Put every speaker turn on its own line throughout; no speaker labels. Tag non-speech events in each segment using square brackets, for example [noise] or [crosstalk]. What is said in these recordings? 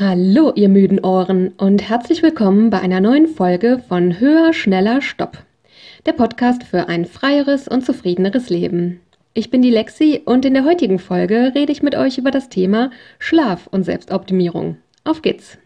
Hallo, ihr müden Ohren und herzlich willkommen bei einer neuen Folge von Höher, Schneller, Stopp. Der Podcast für ein freieres und zufriedeneres Leben. Ich bin die Lexi und in der heutigen Folge rede ich mit euch über das Thema Schlaf und Selbstoptimierung. Auf geht's!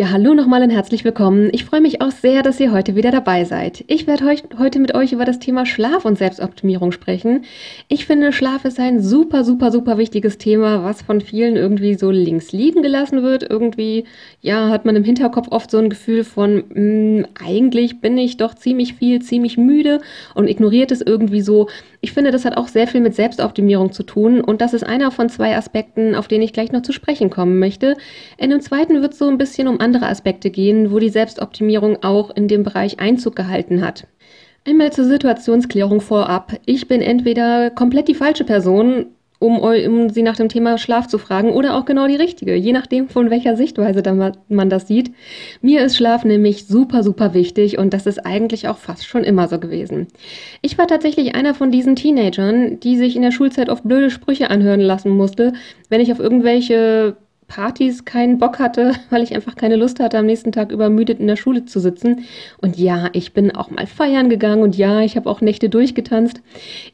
Ja, hallo nochmal und herzlich willkommen. Ich freue mich auch sehr, dass ihr heute wieder dabei seid. Ich werde heute mit euch über das Thema Schlaf und Selbstoptimierung sprechen. Ich finde, Schlaf ist ein super, super, super wichtiges Thema, was von vielen irgendwie so links liegen gelassen wird. Irgendwie, ja, hat man im Hinterkopf oft so ein Gefühl von, mh, hm, eigentlich bin ich doch ziemlich viel, ziemlich müde und ignoriert es irgendwie so. Ich finde, das hat auch sehr viel mit Selbstoptimierung zu tun und das ist einer von zwei Aspekten, auf den ich gleich noch zu sprechen kommen möchte. In dem zweiten wird es so ein bisschen um andere Aspekte gehen, wo die Selbstoptimierung auch in dem Bereich Einzug gehalten hat. Einmal zur Situationsklärung vorab. Ich bin entweder komplett die falsche Person um, um sie nach dem Thema Schlaf zu fragen oder auch genau die richtige, je nachdem, von welcher Sichtweise man das sieht. Mir ist Schlaf nämlich super, super wichtig und das ist eigentlich auch fast schon immer so gewesen. Ich war tatsächlich einer von diesen Teenagern, die sich in der Schulzeit oft blöde Sprüche anhören lassen musste, wenn ich auf irgendwelche Partys keinen Bock hatte, [laughs] weil ich einfach keine Lust hatte, am nächsten Tag übermüdet in der Schule zu sitzen. Und ja, ich bin auch mal feiern gegangen und ja, ich habe auch Nächte durchgetanzt.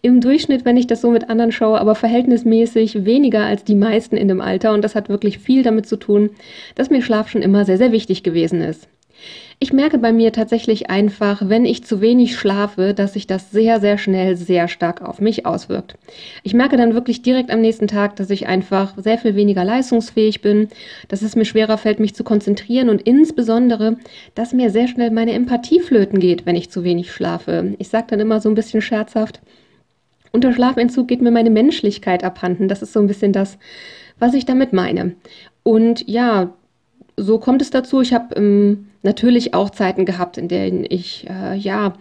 Im Durchschnitt, wenn ich das so mit anderen schaue, aber verhältnismäßig weniger als die meisten in dem Alter. Und das hat wirklich viel damit zu tun, dass mir Schlaf schon immer sehr, sehr wichtig gewesen ist. Ich merke bei mir tatsächlich einfach, wenn ich zu wenig schlafe, dass sich das sehr, sehr schnell sehr stark auf mich auswirkt. Ich merke dann wirklich direkt am nächsten Tag, dass ich einfach sehr viel weniger leistungsfähig bin, dass es mir schwerer fällt, mich zu konzentrieren und insbesondere, dass mir sehr schnell meine Empathie flöten geht, wenn ich zu wenig schlafe. Ich sage dann immer so ein bisschen scherzhaft, unter Schlafentzug geht mir meine Menschlichkeit abhanden. Das ist so ein bisschen das, was ich damit meine. Und ja, so kommt es dazu. Ich habe ähm, natürlich auch Zeiten gehabt, in denen ich äh, ja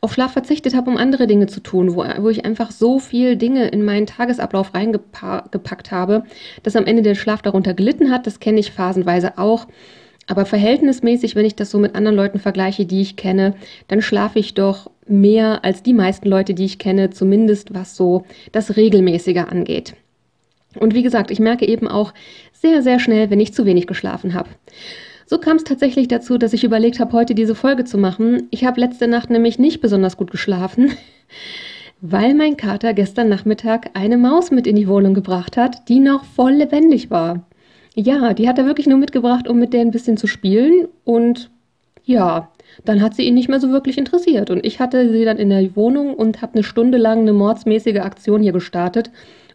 auf Schlaf verzichtet habe, um andere Dinge zu tun, wo, wo ich einfach so viel Dinge in meinen Tagesablauf reingepackt habe, dass am Ende der Schlaf darunter gelitten hat. Das kenne ich phasenweise auch. Aber verhältnismäßig, wenn ich das so mit anderen Leuten vergleiche, die ich kenne, dann schlafe ich doch mehr als die meisten Leute, die ich kenne, zumindest was so das Regelmäßige angeht. Und wie gesagt, ich merke eben auch sehr, sehr schnell, wenn ich zu wenig geschlafen habe. So kam es tatsächlich dazu, dass ich überlegt habe, heute diese Folge zu machen. Ich habe letzte Nacht nämlich nicht besonders gut geschlafen, [laughs] weil mein Kater gestern Nachmittag eine Maus mit in die Wohnung gebracht hat, die noch voll lebendig war. Ja, die hat er wirklich nur mitgebracht, um mit der ein bisschen zu spielen und ja, dann hat sie ihn nicht mehr so wirklich interessiert. Und ich hatte sie dann in der Wohnung und habe eine Stunde lang eine mordsmäßige Aktion hier gestartet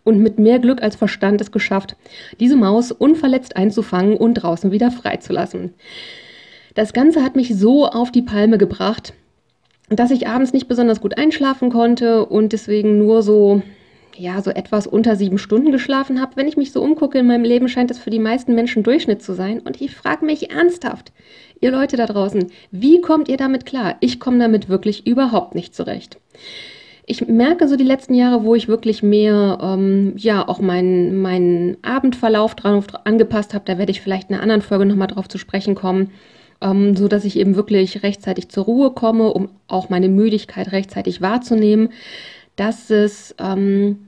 und mit mehr Glück als Verstand es geschafft, diese Maus unverletzt einzufangen und draußen wieder freizulassen. Das Ganze hat mich so auf die Palme gebracht, dass ich abends nicht besonders gut einschlafen konnte und deswegen nur so ja, so etwas unter sieben Stunden geschlafen habe. Wenn ich mich so umgucke in meinem Leben, scheint es für die meisten Menschen Durchschnitt zu sein. Und ich frage mich ernsthaft, ihr Leute da draußen, wie kommt ihr damit klar? Ich komme damit wirklich überhaupt nicht zurecht ich merke so die letzten Jahre, wo ich wirklich mehr, ähm, ja, auch meinen mein Abendverlauf dran angepasst habe, da werde ich vielleicht in einer anderen Folge nochmal drauf zu sprechen kommen, ähm, so dass ich eben wirklich rechtzeitig zur Ruhe komme, um auch meine Müdigkeit rechtzeitig wahrzunehmen, dass es ähm,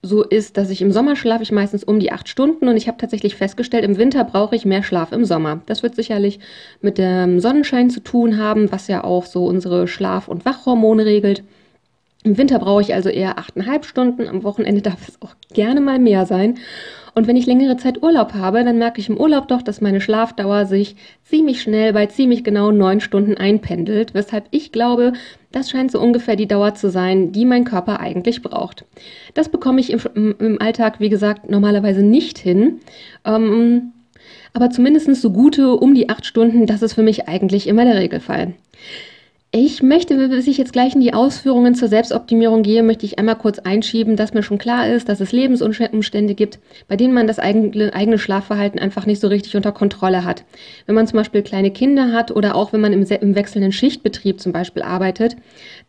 so ist, dass ich im Sommer schlafe ich meistens um die acht Stunden und ich habe tatsächlich festgestellt, im Winter brauche ich mehr Schlaf im Sommer. Das wird sicherlich mit dem Sonnenschein zu tun haben, was ja auch so unsere Schlaf- und Wachhormone regelt. Im Winter brauche ich also eher achteinhalb Stunden, am Wochenende darf es auch gerne mal mehr sein. Und wenn ich längere Zeit Urlaub habe, dann merke ich im Urlaub doch, dass meine Schlafdauer sich ziemlich schnell bei ziemlich genau neun Stunden einpendelt, weshalb ich glaube, das scheint so ungefähr die Dauer zu sein, die mein Körper eigentlich braucht. Das bekomme ich im, im Alltag, wie gesagt, normalerweise nicht hin. Ähm, aber zumindest so gute um die acht Stunden, das ist für mich eigentlich immer der Regelfall. Ich möchte, bis ich jetzt gleich in die Ausführungen zur Selbstoptimierung gehe, möchte ich einmal kurz einschieben, dass mir schon klar ist, dass es Lebensumstände gibt, bei denen man das eigene, Schlafverhalten einfach nicht so richtig unter Kontrolle hat. Wenn man zum Beispiel kleine Kinder hat oder auch wenn man im, im wechselnden Schichtbetrieb zum Beispiel arbeitet,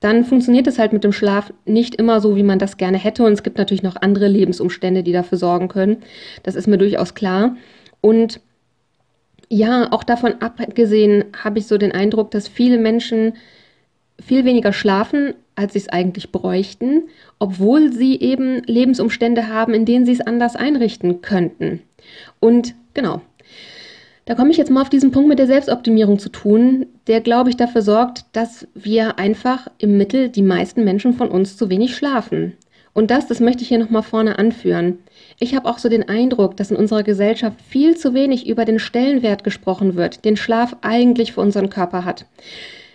dann funktioniert es halt mit dem Schlaf nicht immer so, wie man das gerne hätte. Und es gibt natürlich noch andere Lebensumstände, die dafür sorgen können. Das ist mir durchaus klar. Und ja, auch davon abgesehen habe ich so den Eindruck, dass viele Menschen viel weniger schlafen, als sie es eigentlich bräuchten, obwohl sie eben Lebensumstände haben, in denen sie es anders einrichten könnten. Und genau, da komme ich jetzt mal auf diesen Punkt mit der Selbstoptimierung zu tun, der, glaube ich, dafür sorgt, dass wir einfach im Mittel die meisten Menschen von uns zu wenig schlafen. Und das, das möchte ich hier nochmal vorne anführen. Ich habe auch so den Eindruck, dass in unserer Gesellschaft viel zu wenig über den Stellenwert gesprochen wird, den Schlaf eigentlich für unseren Körper hat.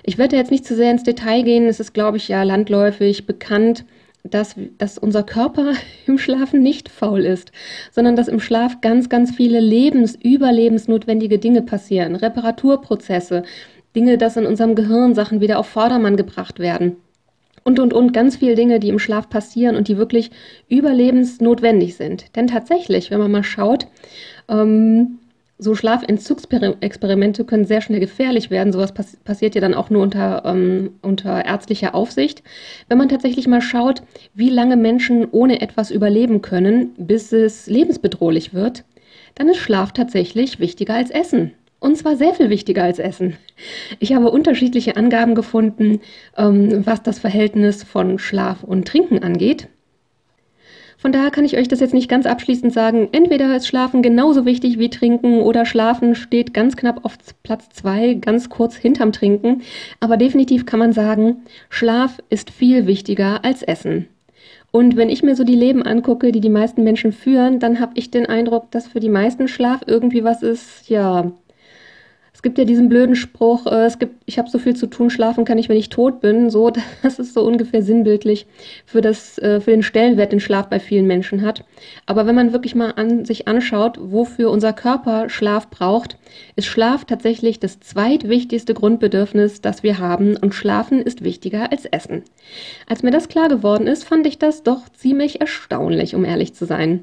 Ich werde jetzt nicht zu sehr ins Detail gehen, es ist, glaube ich, ja landläufig bekannt, dass, dass unser Körper [laughs] im Schlafen nicht faul ist, sondern dass im Schlaf ganz, ganz viele lebens-, überlebensnotwendige Dinge passieren, Reparaturprozesse, Dinge, dass in unserem Gehirn Sachen wieder auf Vordermann gebracht werden. Und, und, und ganz viele Dinge, die im Schlaf passieren und die wirklich überlebensnotwendig sind. Denn tatsächlich, wenn man mal schaut, ähm, so Schlafentzugsexperimente können sehr schnell gefährlich werden. Sowas pass passiert ja dann auch nur unter, ähm, unter ärztlicher Aufsicht. Wenn man tatsächlich mal schaut, wie lange Menschen ohne etwas überleben können, bis es lebensbedrohlich wird, dann ist Schlaf tatsächlich wichtiger als Essen. Und zwar sehr viel wichtiger als Essen. Ich habe unterschiedliche Angaben gefunden, ähm, was das Verhältnis von Schlaf und Trinken angeht. Von daher kann ich euch das jetzt nicht ganz abschließend sagen. Entweder ist Schlafen genauso wichtig wie Trinken oder Schlafen steht ganz knapp auf Platz zwei, ganz kurz hinterm Trinken. Aber definitiv kann man sagen, Schlaf ist viel wichtiger als Essen. Und wenn ich mir so die Leben angucke, die die meisten Menschen führen, dann habe ich den Eindruck, dass für die meisten Schlaf irgendwie was ist, ja, es gibt ja diesen blöden Spruch, äh, es gibt, ich habe so viel zu tun, schlafen kann ich, wenn ich tot bin. So, [laughs] das ist so ungefähr sinnbildlich für, das, äh, für den Stellenwert, den Schlaf bei vielen Menschen hat. Aber wenn man wirklich mal an, sich anschaut, wofür unser Körper Schlaf braucht, ist Schlaf tatsächlich das zweitwichtigste Grundbedürfnis, das wir haben. Und Schlafen ist wichtiger als Essen. Als mir das klar geworden ist, fand ich das doch ziemlich erstaunlich, um ehrlich zu sein.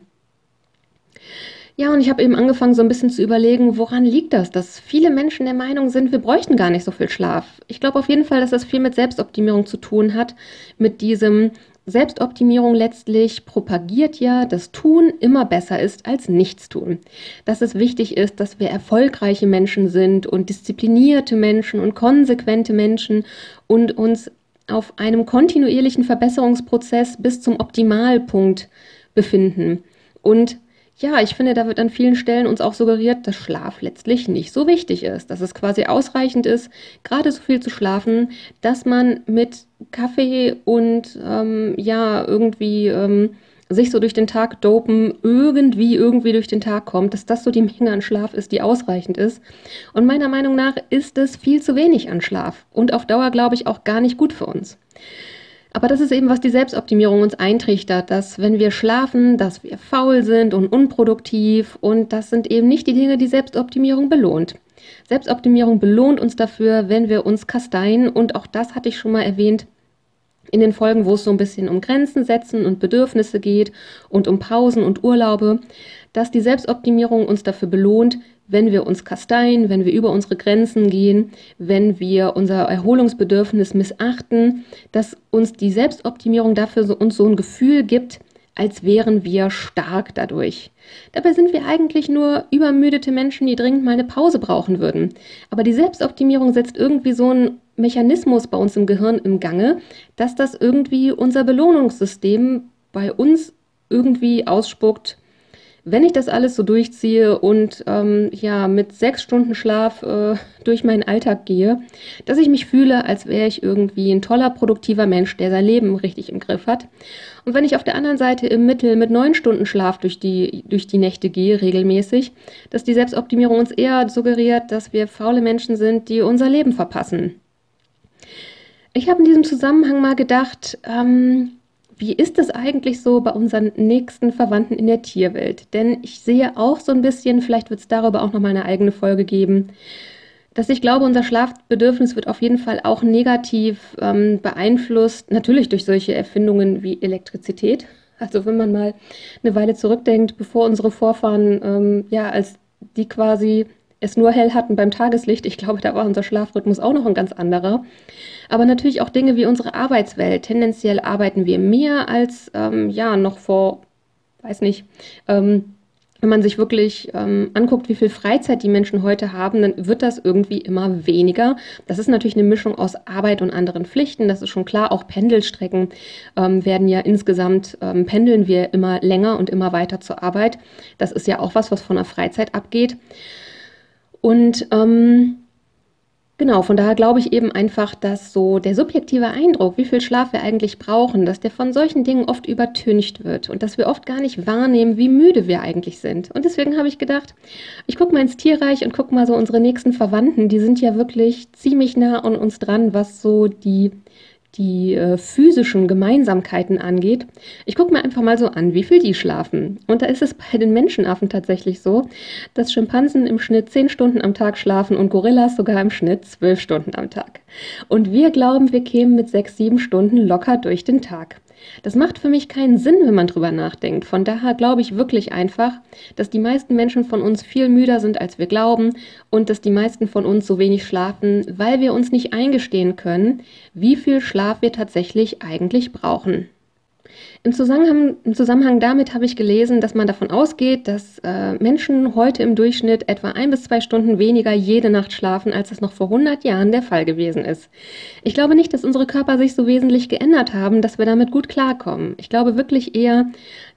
Ja, und ich habe eben angefangen, so ein bisschen zu überlegen, woran liegt das, dass viele Menschen der Meinung sind, wir bräuchten gar nicht so viel Schlaf. Ich glaube auf jeden Fall, dass das viel mit Selbstoptimierung zu tun hat, mit diesem Selbstoptimierung letztlich propagiert ja, dass Tun immer besser ist als Nichtstun. Dass es wichtig ist, dass wir erfolgreiche Menschen sind und disziplinierte Menschen und konsequente Menschen und uns auf einem kontinuierlichen Verbesserungsprozess bis zum Optimalpunkt befinden. Und ja, ich finde, da wird an vielen Stellen uns auch suggeriert, dass Schlaf letztlich nicht so wichtig ist, dass es quasi ausreichend ist, gerade so viel zu schlafen, dass man mit Kaffee und ähm, ja, irgendwie ähm, sich so durch den Tag dopen, irgendwie, irgendwie durch den Tag kommt, dass das so die Menge an Schlaf ist, die ausreichend ist. Und meiner Meinung nach ist es viel zu wenig an Schlaf und auf Dauer, glaube ich, auch gar nicht gut für uns. Aber das ist eben, was die Selbstoptimierung uns eintrichtert, dass wenn wir schlafen, dass wir faul sind und unproduktiv und das sind eben nicht die Dinge, die Selbstoptimierung belohnt. Selbstoptimierung belohnt uns dafür, wenn wir uns kasteien und auch das hatte ich schon mal erwähnt in den Folgen, wo es so ein bisschen um Grenzen setzen und Bedürfnisse geht und um Pausen und Urlaube, dass die Selbstoptimierung uns dafür belohnt, wenn wir uns kasteien, wenn wir über unsere Grenzen gehen, wenn wir unser Erholungsbedürfnis missachten, dass uns die Selbstoptimierung dafür so, uns so ein Gefühl gibt, als wären wir stark dadurch. Dabei sind wir eigentlich nur übermüdete Menschen, die dringend mal eine Pause brauchen würden. Aber die Selbstoptimierung setzt irgendwie so einen Mechanismus bei uns im Gehirn im Gange, dass das irgendwie unser Belohnungssystem bei uns irgendwie ausspuckt, wenn ich das alles so durchziehe und ähm, ja mit sechs Stunden Schlaf äh, durch meinen Alltag gehe, dass ich mich fühle, als wäre ich irgendwie ein toller, produktiver Mensch, der sein Leben richtig im Griff hat. Und wenn ich auf der anderen Seite im Mittel mit neun Stunden Schlaf durch die, durch die Nächte gehe, regelmäßig, dass die Selbstoptimierung uns eher suggeriert, dass wir faule Menschen sind, die unser Leben verpassen. Ich habe in diesem Zusammenhang mal gedacht, ähm, wie ist es eigentlich so bei unseren nächsten Verwandten in der Tierwelt? Denn ich sehe auch so ein bisschen, vielleicht wird es darüber auch nochmal eine eigene Folge geben, dass ich glaube, unser Schlafbedürfnis wird auf jeden Fall auch negativ ähm, beeinflusst, natürlich durch solche Erfindungen wie Elektrizität. Also wenn man mal eine Weile zurückdenkt, bevor unsere Vorfahren, ähm, ja, als die quasi es nur hell hatten beim Tageslicht, ich glaube, da war unser Schlafrhythmus auch noch ein ganz anderer. Aber natürlich auch Dinge wie unsere Arbeitswelt. Tendenziell arbeiten wir mehr als ähm, ja noch vor, weiß nicht, ähm, wenn man sich wirklich ähm, anguckt, wie viel Freizeit die Menschen heute haben, dann wird das irgendwie immer weniger. Das ist natürlich eine Mischung aus Arbeit und anderen Pflichten. Das ist schon klar. Auch Pendelstrecken ähm, werden ja insgesamt, ähm, pendeln wir immer länger und immer weiter zur Arbeit. Das ist ja auch was, was von der Freizeit abgeht. Und ähm, Genau, von daher glaube ich eben einfach, dass so der subjektive Eindruck, wie viel Schlaf wir eigentlich brauchen, dass der von solchen Dingen oft übertüncht wird und dass wir oft gar nicht wahrnehmen, wie müde wir eigentlich sind. Und deswegen habe ich gedacht, ich gucke mal ins Tierreich und gucke mal so unsere nächsten Verwandten, die sind ja wirklich ziemlich nah an uns dran, was so die die äh, physischen Gemeinsamkeiten angeht. Ich gucke mir einfach mal so an, wie viel die schlafen. Und da ist es bei den Menschenaffen tatsächlich so, dass Schimpansen im Schnitt 10 Stunden am Tag schlafen und Gorillas sogar im Schnitt 12 Stunden am Tag. Und wir glauben, wir kämen mit 6, 7 Stunden locker durch den Tag. Das macht für mich keinen Sinn, wenn man drüber nachdenkt. Von daher glaube ich wirklich einfach, dass die meisten Menschen von uns viel müder sind, als wir glauben und dass die meisten von uns so wenig schlafen, weil wir uns nicht eingestehen können, wie viel Schlaf wir tatsächlich eigentlich brauchen. Im Zusammenhang, Im Zusammenhang, damit habe ich gelesen, dass man davon ausgeht, dass äh, Menschen heute im Durchschnitt etwa ein bis zwei Stunden weniger jede Nacht schlafen, als das noch vor 100 Jahren der Fall gewesen ist. Ich glaube nicht, dass unsere Körper sich so wesentlich geändert haben, dass wir damit gut klarkommen. Ich glaube wirklich eher,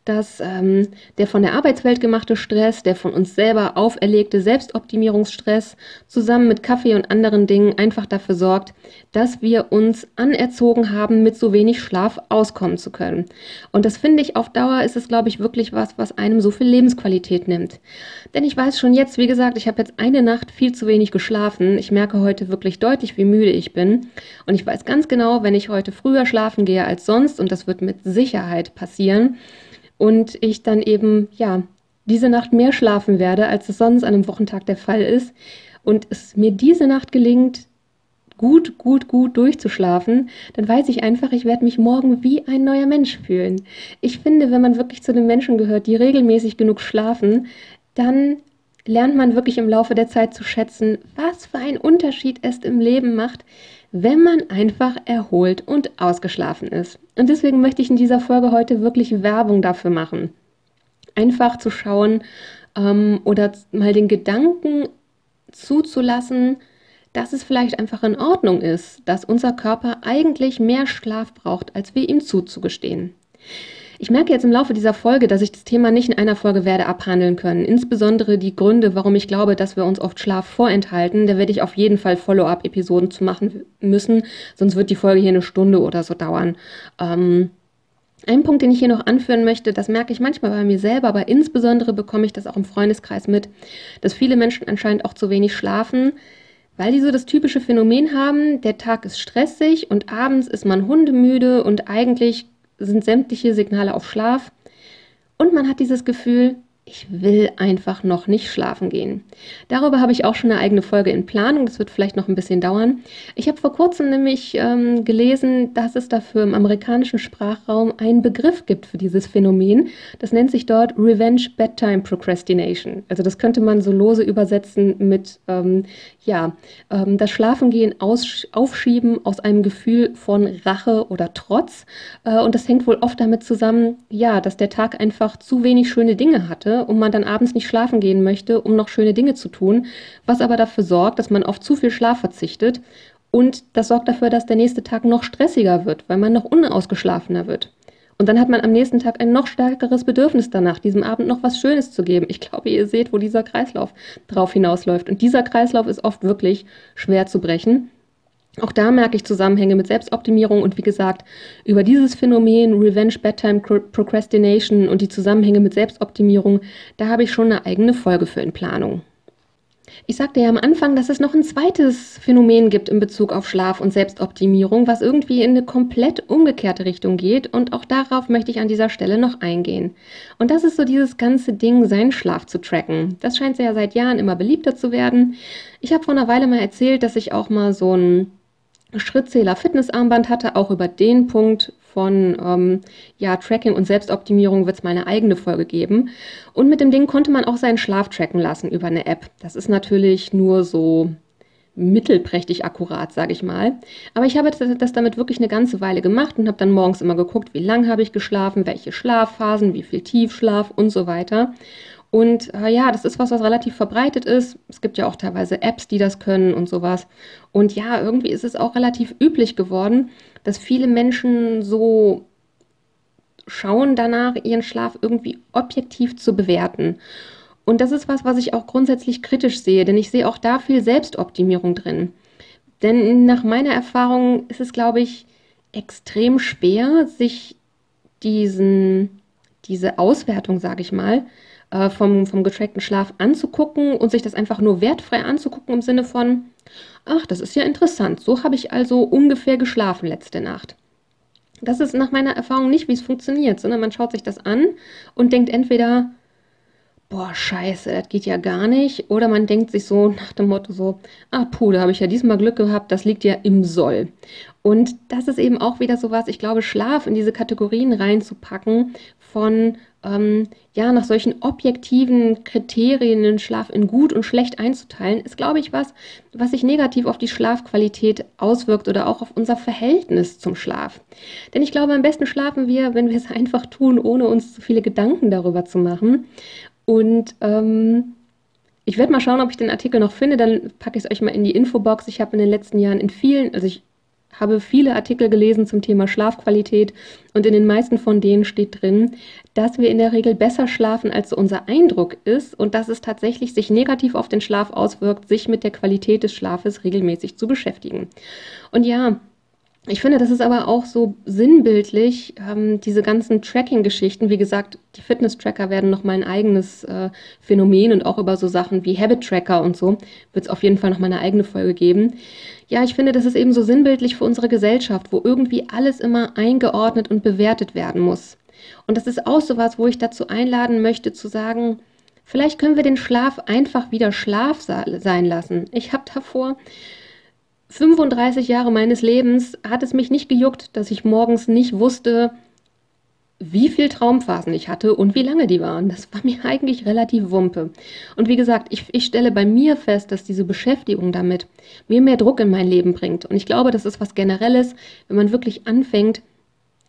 dass ähm, der von der Arbeitswelt gemachte Stress, der von uns selber auferlegte Selbstoptimierungsstress zusammen mit Kaffee und anderen Dingen einfach dafür sorgt, dass wir uns anerzogen haben, mit so wenig Schlaf auskommen zu können. Und das finde ich auf Dauer ist es, glaube ich, wirklich was, was einem so viel Lebensqualität nimmt. Denn ich weiß schon jetzt, wie gesagt, ich habe jetzt eine Nacht viel zu wenig geschlafen. Ich merke heute wirklich deutlich, wie müde ich bin. Und ich weiß ganz genau, wenn ich heute früher schlafen gehe als sonst, und das wird mit Sicherheit passieren, und ich dann eben, ja, diese Nacht mehr schlafen werde, als es sonst an einem Wochentag der Fall ist und es mir diese Nacht gelingt, gut, gut, gut durchzuschlafen, dann weiß ich einfach, ich werde mich morgen wie ein neuer Mensch fühlen. Ich finde, wenn man wirklich zu den Menschen gehört, die regelmäßig genug schlafen, dann lernt man wirklich im Laufe der Zeit zu schätzen, was für einen Unterschied es im Leben macht, wenn man einfach erholt und ausgeschlafen ist. Und deswegen möchte ich in dieser Folge heute wirklich Werbung dafür machen. Einfach zu schauen ähm, oder mal den Gedanken zuzulassen, dass es vielleicht einfach in Ordnung ist, dass unser Körper eigentlich mehr Schlaf braucht, als wir ihm zuzugestehen. Ich merke jetzt im Laufe dieser Folge, dass ich das Thema nicht in einer Folge werde abhandeln können. Insbesondere die Gründe, warum ich glaube, dass wir uns oft Schlaf vorenthalten. Da werde ich auf jeden Fall Follow-up-Episoden zu machen müssen, sonst wird die Folge hier eine Stunde oder so dauern. Ähm, ein Punkt, den ich hier noch anführen möchte, das merke ich manchmal bei mir selber, aber insbesondere bekomme ich das auch im Freundeskreis mit, dass viele Menschen anscheinend auch zu wenig schlafen, weil die so das typische Phänomen haben, der Tag ist stressig und abends ist man hundemüde und eigentlich sind sämtliche Signale auf Schlaf. Und man hat dieses Gefühl, ich will einfach noch nicht schlafen gehen. Darüber habe ich auch schon eine eigene Folge in Planung. Das wird vielleicht noch ein bisschen dauern. Ich habe vor kurzem nämlich ähm, gelesen, dass es dafür im amerikanischen Sprachraum einen Begriff gibt für dieses Phänomen. Das nennt sich dort Revenge Bedtime Procrastination. Also das könnte man so lose übersetzen mit ähm, ja ähm, das Schlafengehen aufschieben aus einem Gefühl von Rache oder Trotz. Äh, und das hängt wohl oft damit zusammen, ja, dass der Tag einfach zu wenig schöne Dinge hatte und man dann abends nicht schlafen gehen möchte, um noch schöne Dinge zu tun, was aber dafür sorgt, dass man auf zu viel Schlaf verzichtet und das sorgt dafür, dass der nächste Tag noch stressiger wird, weil man noch unausgeschlafener wird. Und dann hat man am nächsten Tag ein noch stärkeres Bedürfnis danach, diesem Abend noch was Schönes zu geben. Ich glaube, ihr seht, wo dieser Kreislauf drauf hinausläuft. Und dieser Kreislauf ist oft wirklich schwer zu brechen. Auch da merke ich Zusammenhänge mit Selbstoptimierung und wie gesagt, über dieses Phänomen Revenge Bedtime Procrastination und die Zusammenhänge mit Selbstoptimierung, da habe ich schon eine eigene Folge für in Planung. Ich sagte ja am Anfang, dass es noch ein zweites Phänomen gibt in Bezug auf Schlaf und Selbstoptimierung, was irgendwie in eine komplett umgekehrte Richtung geht und auch darauf möchte ich an dieser Stelle noch eingehen. Und das ist so dieses ganze Ding, seinen Schlaf zu tracken. Das scheint ja seit Jahren immer beliebter zu werden. Ich habe vor einer Weile mal erzählt, dass ich auch mal so ein Schrittzähler Fitnessarmband hatte. Auch über den Punkt von ähm, ja, Tracking und Selbstoptimierung wird es mal eine eigene Folge geben. Und mit dem Ding konnte man auch seinen Schlaf tracken lassen über eine App. Das ist natürlich nur so mittelprächtig akkurat, sage ich mal. Aber ich habe das damit wirklich eine ganze Weile gemacht und habe dann morgens immer geguckt, wie lange habe ich geschlafen, welche Schlafphasen, wie viel Tiefschlaf und so weiter. Und äh, ja, das ist was, was relativ verbreitet ist. Es gibt ja auch teilweise Apps, die das können und sowas. Und ja, irgendwie ist es auch relativ üblich geworden, dass viele Menschen so schauen danach, ihren Schlaf irgendwie objektiv zu bewerten. Und das ist was, was ich auch grundsätzlich kritisch sehe, denn ich sehe auch da viel Selbstoptimierung drin. Denn nach meiner Erfahrung ist es, glaube ich, extrem schwer, sich diesen, diese Auswertung, sage ich mal, äh, vom, vom getrackten Schlaf anzugucken und sich das einfach nur wertfrei anzugucken im Sinne von, ach, das ist ja interessant, so habe ich also ungefähr geschlafen letzte Nacht. Das ist nach meiner Erfahrung nicht, wie es funktioniert, sondern man schaut sich das an und denkt entweder, boah, scheiße, das geht ja gar nicht. Oder man denkt sich so nach dem Motto so, ah, puh, da habe ich ja diesmal Glück gehabt, das liegt ja im Soll. Und das ist eben auch wieder so was, ich glaube, Schlaf in diese Kategorien reinzupacken von ähm, ja, nach solchen objektiven Kriterien den Schlaf in gut und schlecht einzuteilen, ist, glaube ich, was, was sich negativ auf die Schlafqualität auswirkt oder auch auf unser Verhältnis zum Schlaf. Denn ich glaube, am besten schlafen wir, wenn wir es [laughs] einfach tun, ohne uns zu viele Gedanken darüber zu machen. Und ähm, ich werde mal schauen, ob ich den Artikel noch finde, dann packe ich es euch mal in die Infobox. Ich habe in den letzten Jahren in vielen, also ich habe viele Artikel gelesen zum Thema Schlafqualität und in den meisten von denen steht drin, dass wir in der Regel besser schlafen, als unser Eindruck ist und dass es tatsächlich sich negativ auf den Schlaf auswirkt, sich mit der Qualität des Schlafes regelmäßig zu beschäftigen. Und ja, ich finde, das ist aber auch so sinnbildlich, ähm, diese ganzen Tracking-Geschichten. Wie gesagt, die Fitness-Tracker werden nochmal ein eigenes äh, Phänomen und auch über so Sachen wie Habit-Tracker und so wird es auf jeden Fall nochmal eine eigene Folge geben. Ja, ich finde, das ist eben so sinnbildlich für unsere Gesellschaft, wo irgendwie alles immer eingeordnet und bewertet werden muss. Und das ist auch so was, wo ich dazu einladen möchte, zu sagen, vielleicht können wir den Schlaf einfach wieder Schlaf sein lassen. Ich habe davor 35 Jahre meines Lebens hat es mich nicht gejuckt, dass ich morgens nicht wusste, wie viel Traumphasen ich hatte und wie lange die waren. Das war mir eigentlich relativ wumpe. Und wie gesagt, ich, ich stelle bei mir fest, dass diese Beschäftigung damit mir mehr Druck in mein Leben bringt. Und ich glaube, das ist was Generelles, wenn man wirklich anfängt,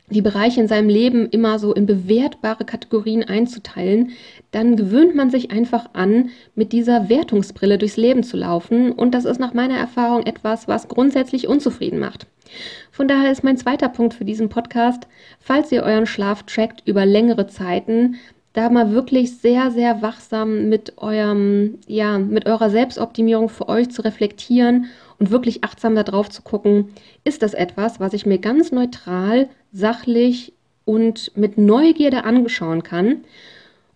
die Bereiche in seinem Leben immer so in bewertbare Kategorien einzuteilen, dann gewöhnt man sich einfach an, mit dieser Wertungsbrille durchs Leben zu laufen. Und das ist nach meiner Erfahrung etwas, was grundsätzlich unzufrieden macht. Von daher ist mein zweiter Punkt für diesen Podcast, falls ihr euren Schlaf trackt über längere Zeiten, da mal wirklich sehr, sehr wachsam mit eurem, ja, mit eurer Selbstoptimierung für euch zu reflektieren und wirklich achtsam darauf zu gucken, ist das etwas, was ich mir ganz neutral, sachlich und mit Neugierde angeschauen kann?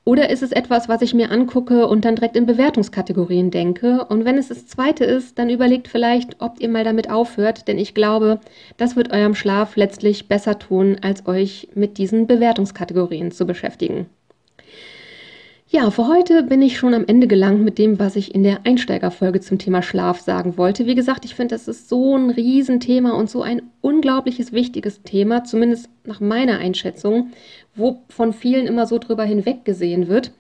Oder ist es etwas, was ich mir angucke und dann direkt in Bewertungskategorien denke? Und wenn es das zweite ist, dann überlegt vielleicht, ob ihr mal damit aufhört, denn ich glaube, das wird eurem Schlaf letztlich besser tun, als euch mit diesen Bewertungskategorien zu beschäftigen. Ja, für heute bin ich schon am Ende gelangt mit dem, was ich in der Einsteigerfolge zum Thema Schlaf sagen wollte. Wie gesagt, ich finde, das ist so ein Riesenthema und so ein unglaubliches wichtiges Thema, zumindest nach meiner Einschätzung, wo von vielen immer so drüber hinweggesehen wird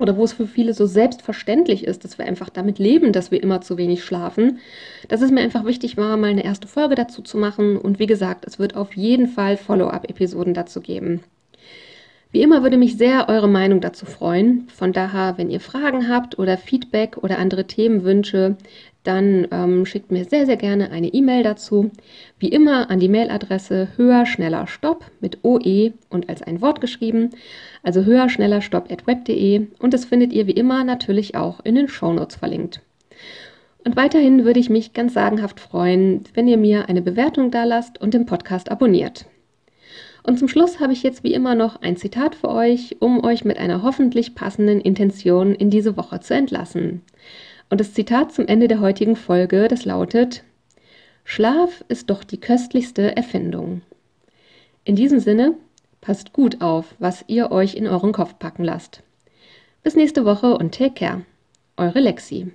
oder wo es für viele so selbstverständlich ist, dass wir einfach damit leben, dass wir immer zu wenig schlafen. Dass es mir einfach wichtig war, mal eine erste Folge dazu zu machen. Und wie gesagt, es wird auf jeden Fall Follow-up-Episoden dazu geben. Wie immer würde mich sehr eure Meinung dazu freuen. Von daher, wenn ihr Fragen habt oder Feedback oder andere Themenwünsche, dann ähm, schickt mir sehr, sehr gerne eine E-Mail dazu. Wie immer an die Mailadresse höher, schneller, stopp mit OE und als ein Wort geschrieben. Also höher, schneller, stopp at web.de und das findet ihr wie immer natürlich auch in den Shownotes verlinkt. Und weiterhin würde ich mich ganz sagenhaft freuen, wenn ihr mir eine Bewertung da lasst und den Podcast abonniert. Und zum Schluss habe ich jetzt wie immer noch ein Zitat für euch, um euch mit einer hoffentlich passenden Intention in diese Woche zu entlassen. Und das Zitat zum Ende der heutigen Folge, das lautet, Schlaf ist doch die köstlichste Erfindung. In diesem Sinne, passt gut auf, was ihr euch in euren Kopf packen lasst. Bis nächste Woche und take care. Eure Lexi.